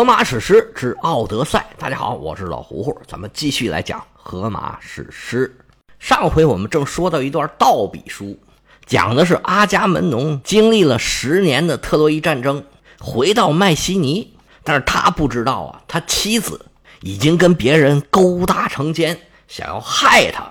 荷马史诗之《奥德赛》，大家好，我是老胡胡，咱们继续来讲荷马史诗。上回我们正说到一段倒笔书，讲的是阿伽门农经历了十年的特洛伊战争，回到麦西尼，但是他不知道啊，他妻子已经跟别人勾搭成奸，想要害他。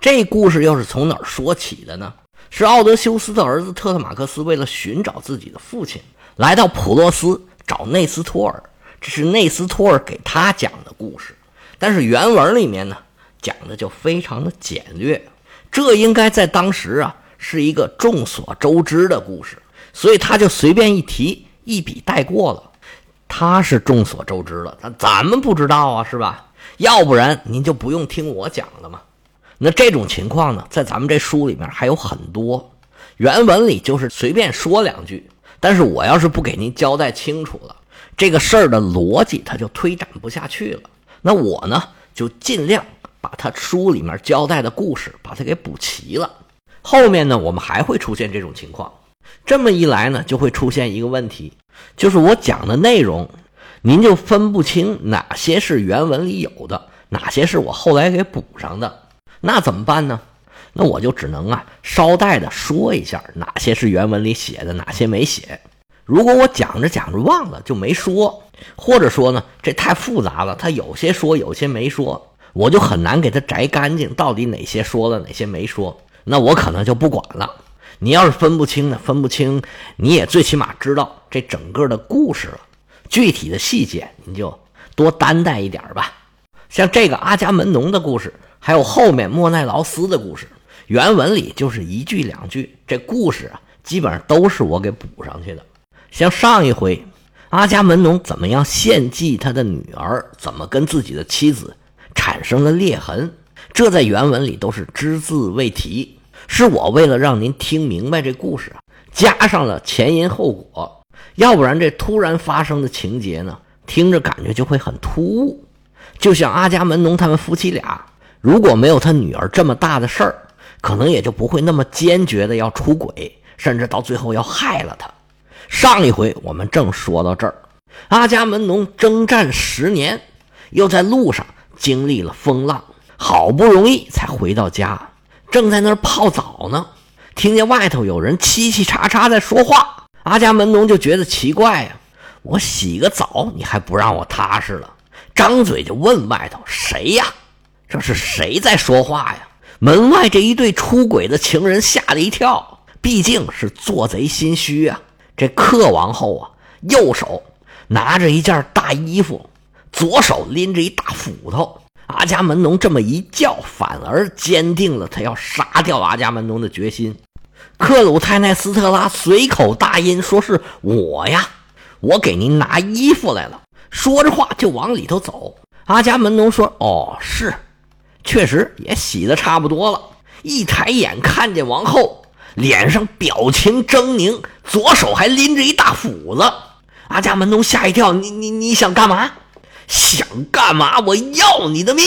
这故事又是从哪儿说起的呢？是奥德修斯的儿子特特马克斯为了寻找自己的父亲，来到普洛斯找内斯托尔。这是内斯托尔给他讲的故事，但是原文里面呢讲的就非常的简略，这应该在当时啊是一个众所周知的故事，所以他就随便一提，一笔带过了。他是众所周知的，但咱们不知道啊，是吧？要不然您就不用听我讲了嘛。那这种情况呢，在咱们这书里面还有很多，原文里就是随便说两句，但是我要是不给您交代清楚了。这个事儿的逻辑，他就推展不下去了。那我呢，就尽量把他书里面交代的故事，把它给补齐了。后面呢，我们还会出现这种情况。这么一来呢，就会出现一个问题，就是我讲的内容，您就分不清哪些是原文里有的，哪些是我后来给补上的。那怎么办呢？那我就只能啊，捎带的说一下哪些是原文里写的，哪些没写。如果我讲着讲着忘了就没说，或者说呢，这太复杂了，他有些说有些没说，我就很难给他摘干净，到底哪些说了哪些没说，那我可能就不管了。你要是分不清呢，分不清，你也最起码知道这整个的故事了，具体的细节你就多担待一点吧。像这个阿伽门农的故事，还有后面莫奈劳斯的故事，原文里就是一句两句，这故事啊，基本上都是我给补上去的。像上一回，阿伽门农怎么样献祭他的女儿，怎么跟自己的妻子产生了裂痕，这在原文里都是只字未提。是我为了让您听明白这故事啊，加上了前因后果，要不然这突然发生的情节呢，听着感觉就会很突兀。就像阿伽门农他们夫妻俩，如果没有他女儿这么大的事儿，可能也就不会那么坚决的要出轨，甚至到最后要害了他。上一回我们正说到这儿，阿伽门农征战十年，又在路上经历了风浪，好不容易才回到家，正在那儿泡澡呢，听见外头有人嘁嘁喳喳在说话，阿伽门农就觉得奇怪呀，我洗个澡你还不让我踏实了，张嘴就问外头谁呀？这是谁在说话呀？门外这一对出轨的情人吓了一跳，毕竟是做贼心虚啊。这克王后啊，右手拿着一件大衣服，左手拎着一大斧头。阿伽门农这么一叫，反而坚定了他要杀掉阿伽门农的决心。克鲁泰奈斯特拉随口答应说：“是我呀，我给您拿衣服来了。”说着话就往里头走。阿伽门农说：“哦，是，确实也洗的差不多了。”一抬眼看见王后。脸上表情狰狞，左手还拎着一大斧子。阿伽门农吓一跳：“你你你想干嘛？想干嘛？我要你的命！”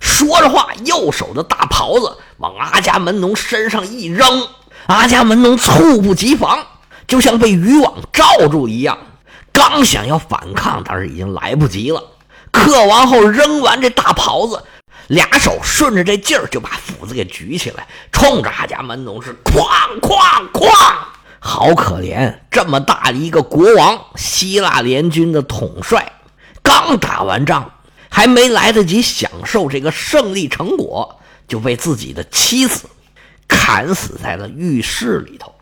说着话，右手的大袍子往阿伽门农身上一扔，阿伽门农猝不及防，就像被渔网罩住一样，刚想要反抗，但是已经来不及了。克王后扔完这大袍子。俩手顺着这劲儿就把斧子给举起来，冲着阿伽门农是哐哐哐！好可怜，这么大一个国王，希腊联军的统帅，刚打完仗，还没来得及享受这个胜利成果，就被自己的妻子砍死在了浴室里头。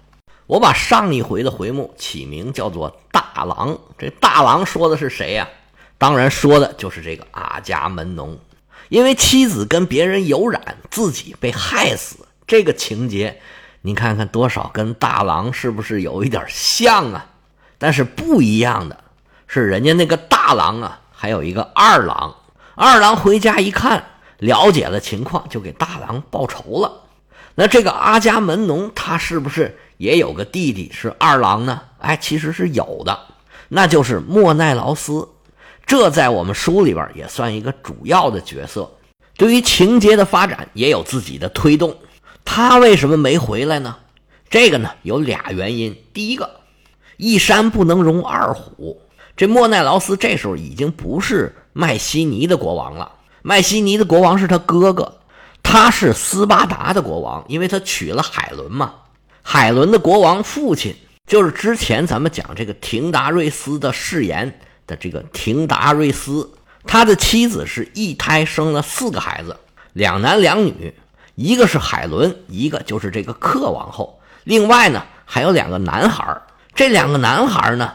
我把上一回的回目起名叫做“大郎”，这大郎说的是谁呀？当然说的就是这个阿伽门农。因为妻子跟别人有染，自己被害死，这个情节，你看看多少跟大郎是不是有一点像啊？但是不一样的是，人家那个大郎啊，还有一个二郎。二郎回家一看，了解了情况，就给大郎报仇了。那这个阿伽门农，他是不是也有个弟弟是二郎呢？哎，其实是有的，那就是莫奈劳斯。这在我们书里边也算一个主要的角色，对于情节的发展也有自己的推动。他为什么没回来呢？这个呢有俩原因。第一个，一山不能容二虎，这莫奈劳斯这时候已经不是麦西尼的国王了。麦西尼的国王是他哥哥，他是斯巴达的国王，因为他娶了海伦嘛。海伦的国王父亲就是之前咱们讲这个廷达瑞斯的誓言的这个廷达瑞斯，他的妻子是一胎生了四个孩子，两男两女，一个是海伦，一个就是这个克王后，另外呢还有两个男孩。这两个男孩呢。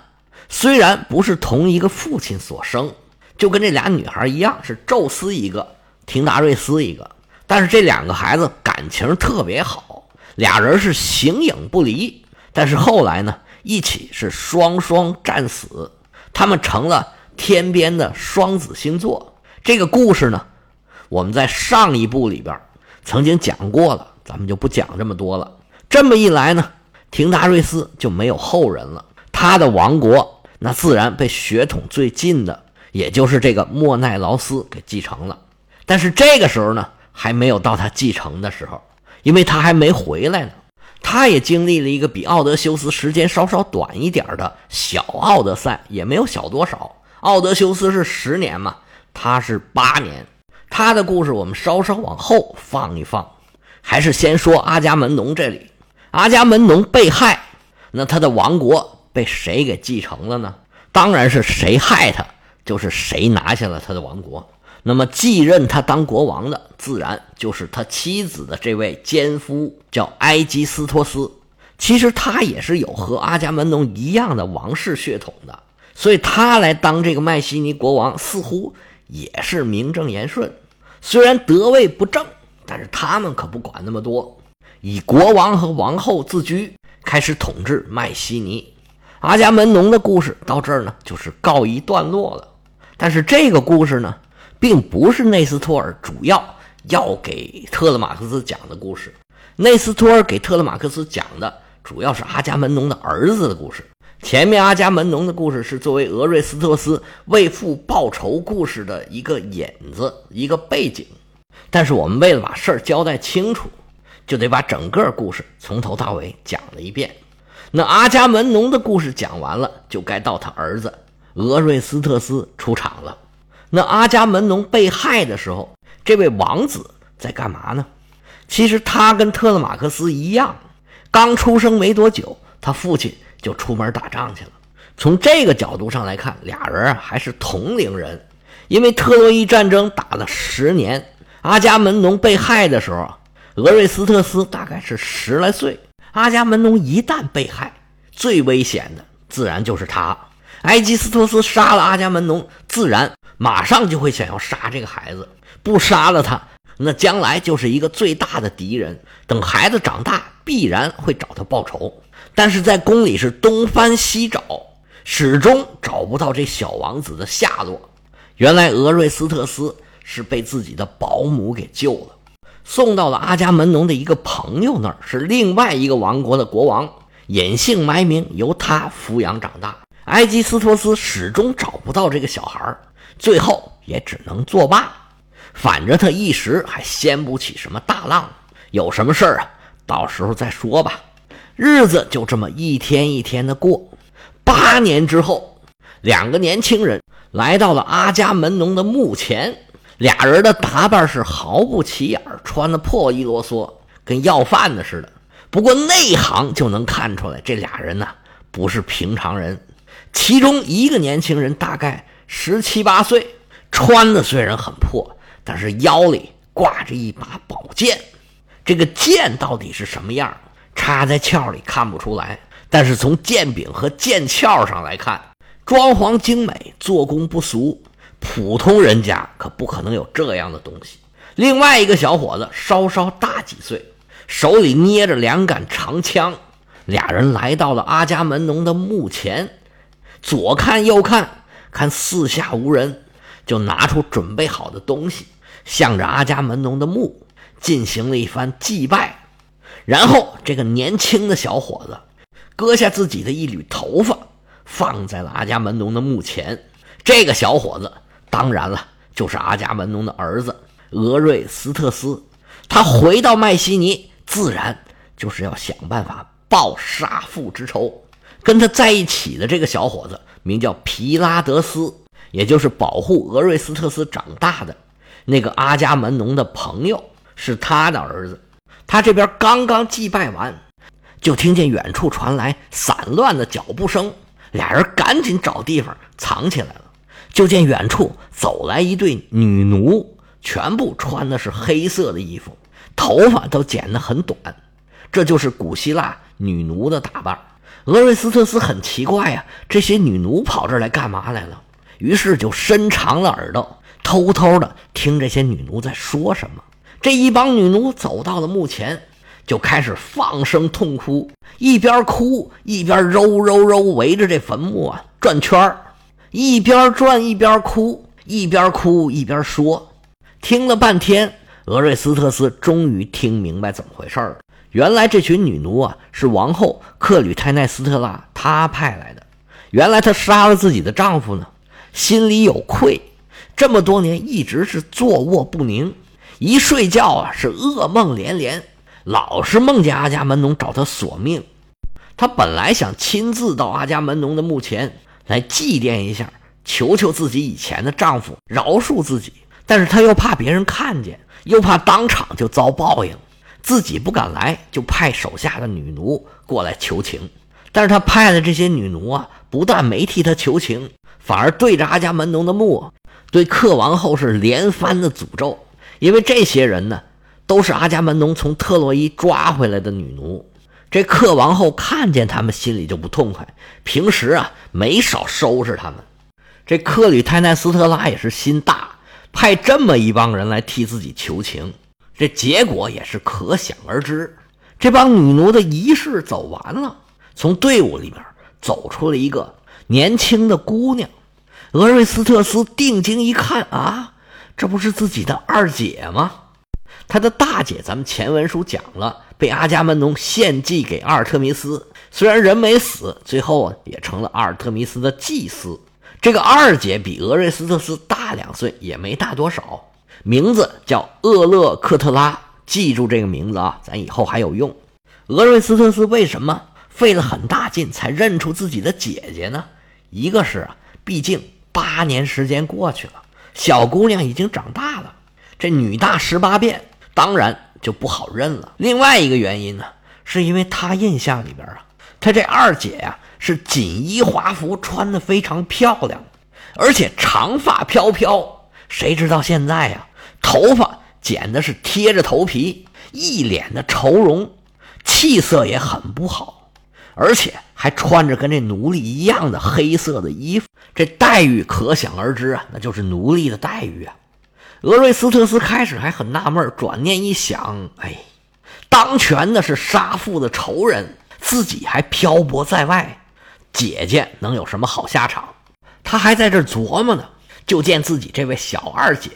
虽然不是同一个父亲所生，就跟这俩女孩一样，是宙斯一个，廷达瑞斯一个，但是这两个孩子感情特别好，俩人是形影不离。但是后来呢，一起是双双战死，他们成了天边的双子星座。这个故事呢，我们在上一部里边曾经讲过了，咱们就不讲这么多了。这么一来呢，廷达瑞斯就没有后人了，他的王国。那自然被血统最近的，也就是这个莫奈劳斯给继承了。但是这个时候呢，还没有到他继承的时候，因为他还没回来呢。他也经历了一个比奥德修斯时间稍稍短一点的小奥德赛，也没有小多少。奥德修斯是十年嘛，他是八年。他的故事我们稍稍往后放一放，还是先说阿伽门农这里。阿伽门农被害，那他的王国。被谁给继承了呢？当然是谁害他，就是谁拿下了他的王国。那么继任他当国王的，自然就是他妻子的这位奸夫，叫埃基斯托斯。其实他也是有和阿伽门农一样的王室血统的，所以他来当这个麦西尼国王，似乎也是名正言顺。虽然得位不正，但是他们可不管那么多，以国王和王后自居，开始统治麦西尼。阿伽门农的故事到这儿呢，就是告一段落了。但是这个故事呢，并不是内斯托尔主要要给特勒马克斯讲的故事。内斯托尔给特勒马克斯讲的主要是阿伽门农的儿子的故事。前面阿伽门农的故事是作为俄瑞斯特斯为父报仇故事的一个引子、一个背景。但是我们为了把事儿交代清楚，就得把整个故事从头到尾讲了一遍。那阿伽门农的故事讲完了，就该到他儿子俄瑞斯特斯出场了。那阿伽门农被害的时候，这位王子在干嘛呢？其实他跟特勒马克斯一样，刚出生没多久，他父亲就出门打仗去了。从这个角度上来看，俩人啊还是同龄人。因为特洛伊战争打了十年，阿伽门农被害的时候，俄瑞斯特斯大概是十来岁。阿伽门农一旦被害，最危险的自然就是他。埃基斯托斯杀了阿伽门农，自然马上就会想要杀这个孩子。不杀了他，那将来就是一个最大的敌人。等孩子长大，必然会找他报仇。但是在宫里是东翻西找，始终找不到这小王子的下落。原来俄瑞斯特斯是被自己的保姆给救了。送到了阿伽门农的一个朋友那儿，是另外一个王国的国王，隐姓埋名，由他抚养长大。埃基斯托斯始终找不到这个小孩最后也只能作罢。反正他一时还掀不起什么大浪，有什么事儿啊，到时候再说吧。日子就这么一天一天的过。八年之后，两个年轻人来到了阿伽门农的墓前。俩人的打扮是毫不起眼，穿的破衣啰嗦，跟要饭的似的。不过内行就能看出来，这俩人呢不是平常人。其中一个年轻人大概十七八岁，穿的虽然很破，但是腰里挂着一把宝剑。这个剑到底是什么样，插在鞘里看不出来。但是从剑柄和剑鞘上来看，装潢精美，做工不俗。普通人家可不可能有这样的东西。另外一个小伙子稍稍大几岁，手里捏着两杆长枪。俩人来到了阿伽门农的墓前，左看右看，看四下无人，就拿出准备好的东西，向着阿伽门农的墓进行了一番祭拜。然后，这个年轻的小伙子割下自己的一缕头发，放在了阿伽门农的墓前。这个小伙子。当然了，就是阿伽门农的儿子俄瑞斯特斯。他回到麦西尼，自然就是要想办法报杀父之仇。跟他在一起的这个小伙子名叫皮拉德斯，也就是保护俄瑞斯特斯长大的那个阿伽门农的朋友，是他的儿子。他这边刚刚祭拜完，就听见远处传来散乱的脚步声，俩人赶紧找地方藏起来了。就见远处走来一对女奴，全部穿的是黑色的衣服，头发都剪得很短，这就是古希腊女奴的打扮。俄瑞斯特斯很奇怪呀，这些女奴跑这儿来干嘛来了？于是就伸长了耳朵，偷偷的听这些女奴在说什么。这一帮女奴走到了墓前，就开始放声痛哭，一边哭一边揉揉揉，围着这坟墓啊转圈，一边转一边哭，一边哭一边说。听了半天，俄瑞斯特斯终于听明白怎么回事了。原来这群女奴啊，是王后克吕泰奈斯特拉她派来的。原来她杀了自己的丈夫呢，心里有愧，这么多年一直是坐卧不宁，一睡觉啊是噩梦连连，老是梦见阿伽门农找她索命。她本来想亲自到阿伽门农的墓前来祭奠一下，求求自己以前的丈夫饶恕自己，但是她又怕别人看见，又怕当场就遭报应。自己不敢来，就派手下的女奴过来求情。但是他派的这些女奴啊，不但没替他求情，反而对着阿伽门农的墓，对克王后是连番的诅咒。因为这些人呢，都是阿伽门农从特洛伊抓回来的女奴。这克王后看见他们，心里就不痛快，平时啊没少收拾他们。这克吕泰奈斯特拉也是心大，派这么一帮人来替自己求情。这结果也是可想而知。这帮女奴的仪式走完了，从队伍里面走出了一个年轻的姑娘。俄瑞斯特斯定睛一看，啊，这不是自己的二姐吗？他的大姐，咱们前文书讲了，被阿伽门农献祭给阿尔特弥斯，虽然人没死，最后啊也成了阿尔特弥斯的祭司。这个二姐比俄瑞斯特斯大两岁，也没大多少。名字叫厄勒克特拉，记住这个名字啊，咱以后还有用。俄瑞斯特斯为什么费了很大劲才认出自己的姐姐呢？一个是啊，毕竟八年时间过去了，小姑娘已经长大了，这女大十八变，当然就不好认了。另外一个原因呢，是因为他印象里边啊，他这二姐呀是锦衣华服，穿的非常漂亮，而且长发飘飘。谁知道现在呀？头发剪的是贴着头皮，一脸的愁容，气色也很不好，而且还穿着跟这奴隶一样的黑色的衣服，这待遇可想而知啊，那就是奴隶的待遇啊。俄瑞斯特斯开始还很纳闷，转念一想，哎，当权的是杀父的仇人，自己还漂泊在外，姐姐能有什么好下场？他还在这琢磨呢，就见自己这位小二姐。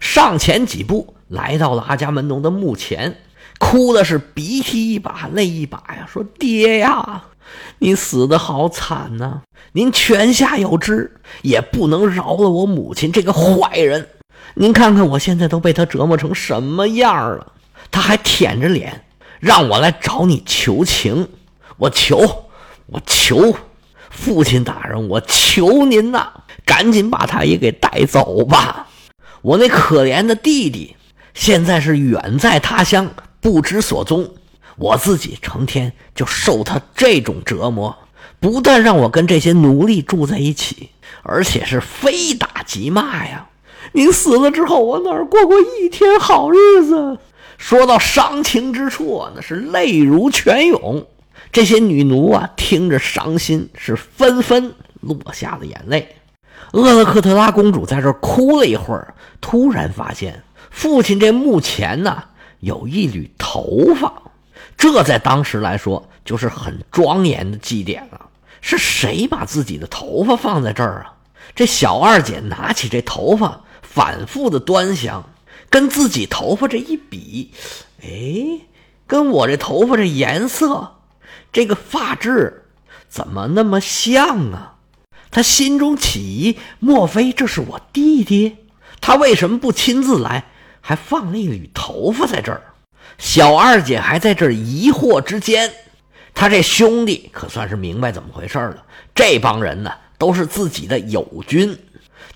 上前几步，来到了阿伽门农的墓前，哭的是鼻涕一把泪一把呀，说：“爹呀，你死的好惨呐！您泉下有知，也不能饶了我母亲这个坏人。您看看我现在都被他折磨成什么样了，他还舔着脸让我来找你求情。我求，我求，父亲大人，我求您呐，赶紧把他也给带走吧。”我那可怜的弟弟，现在是远在他乡，不知所踪。我自己成天就受他这种折磨，不但让我跟这些奴隶住在一起，而且是非打即骂呀！您死了之后，我哪儿过过一天好日子？说到伤情之处啊，那是泪如泉涌。这些女奴啊，听着伤心，是纷纷落下了眼泪。厄勒克特拉公主在这哭了一会儿，突然发现父亲这墓前呢有一缕头发，这在当时来说就是很庄严的祭典了。是谁把自己的头发放在这儿啊？这小二姐拿起这头发，反复的端详，跟自己头发这一比，哎，跟我这头发这颜色，这个发质怎么那么像啊？他心中起疑，莫非这是我弟弟？他为什么不亲自来，还放了一缕头发在这儿？小二姐还在这疑惑之间，他这兄弟可算是明白怎么回事了。这帮人呢，都是自己的友军，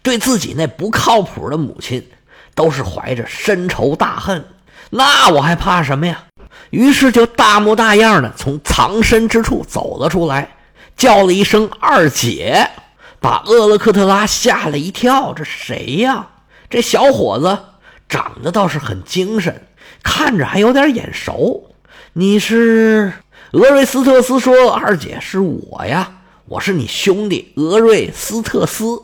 对自己那不靠谱的母亲，都是怀着深仇大恨。那我还怕什么呀？于是就大模大样的从藏身之处走了出来，叫了一声“二姐”，把厄勒克特拉吓了一跳。这谁呀？这小伙子长得倒是很精神，看着还有点眼熟。你是？俄瑞斯特斯说：“二姐是我呀，我是你兄弟俄瑞斯特斯。”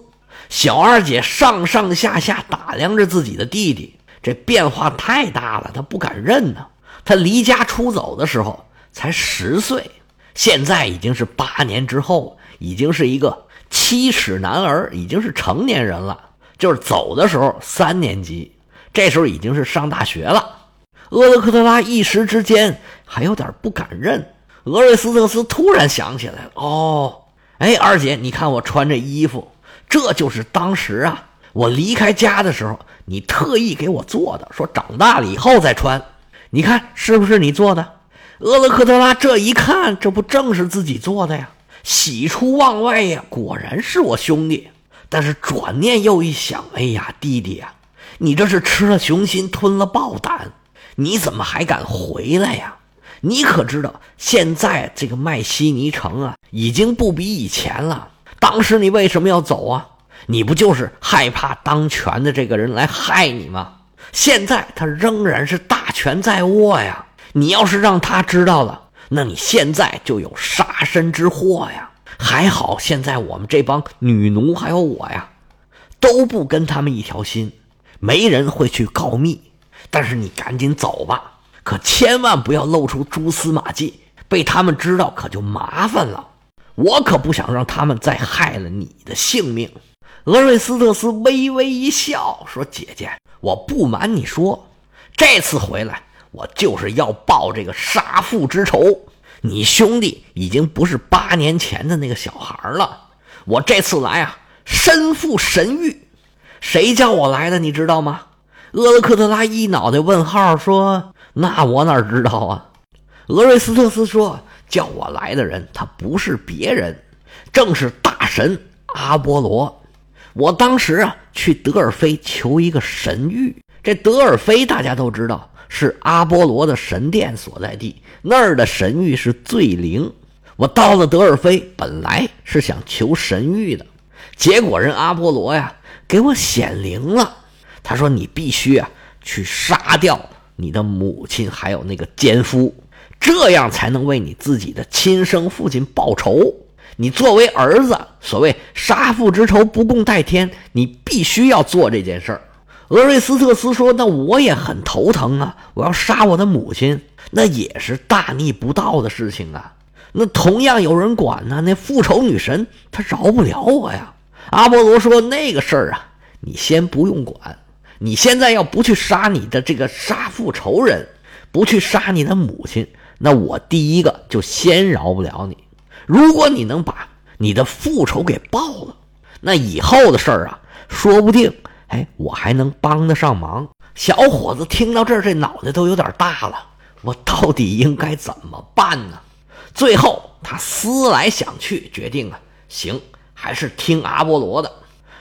小二姐上上下下打量着自己的弟弟，这变化太大了，她不敢认呢。他离家出走的时候才十岁，现在已经是八年之后，已经是一个七尺男儿，已经是成年人了。就是走的时候三年级，这时候已经是上大学了。厄勒克特拉一时之间还有点不敢认。俄瑞斯特斯突然想起来了，哦，哎，二姐，你看我穿这衣服，这就是当时啊，我离开家的时候，你特意给我做的，说长大了以后再穿。你看是不是你做的？俄勒克特拉这一看，这不正是自己做的呀？喜出望外呀，果然是我兄弟。但是转念又一想，哎呀，弟弟呀，你这是吃了雄心，吞了豹胆，你怎么还敢回来呀？你可知道，现在这个麦西尼城啊，已经不比以前了。当时你为什么要走啊？你不就是害怕当权的这个人来害你吗？现在他仍然是大权在握呀。你要是让他知道了，那你现在就有杀身之祸呀。还好现在我们这帮女奴还有我呀，都不跟他们一条心，没人会去告密。但是你赶紧走吧。可千万不要露出蛛丝马迹，被他们知道可就麻烦了。我可不想让他们再害了你的性命。俄瑞斯特斯微微一笑，说：“姐姐，我不瞒你说，这次回来我就是要报这个杀父之仇。你兄弟已经不是八年前的那个小孩了。我这次来啊，身负神谕。谁叫我来的？你知道吗？”厄勒克特拉一脑袋问号，说。那我哪知道啊？俄瑞斯特斯说：“叫我来的人，他不是别人，正是大神阿波罗。我当时啊，去德尔菲求一个神谕。这德尔菲大家都知道是阿波罗的神殿所在地，那儿的神谕是最灵。我到了德尔菲，本来是想求神谕的，结果人阿波罗呀给我显灵了。他说：你必须啊去杀掉。”你的母亲还有那个奸夫，这样才能为你自己的亲生父亲报仇。你作为儿子，所谓杀父之仇不共戴天，你必须要做这件事儿。俄瑞斯特斯说：“那我也很头疼啊，我要杀我的母亲，那也是大逆不道的事情啊。那同样有人管呢，那复仇女神她饶不了我呀。”阿波罗说：“那个事儿啊，你先不用管。”你现在要不去杀你的这个杀父仇人，不去杀你的母亲，那我第一个就先饶不了你。如果你能把你的复仇给报了，那以后的事儿啊，说不定，哎，我还能帮得上忙。小伙子听到这儿，这脑袋都有点大了。我到底应该怎么办呢？最后他思来想去，决定啊，行，还是听阿波罗的。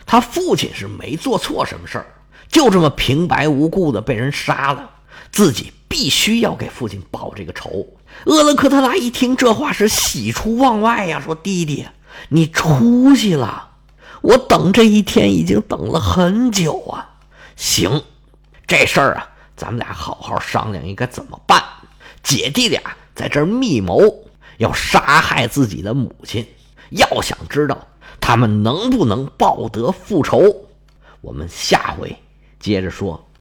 他父亲是没做错什么事儿。就这么平白无故的被人杀了，自己必须要给父亲报这个仇。厄勒克特拉一听这话是喜出望外呀，说：“弟弟，你出息了！我等这一天已经等了很久啊。行，这事儿啊，咱们俩好好商量应该怎么办。姐弟俩在这儿密谋，要杀害自己的母亲。要想知道他们能不能报得复仇，我们下回。”接着说。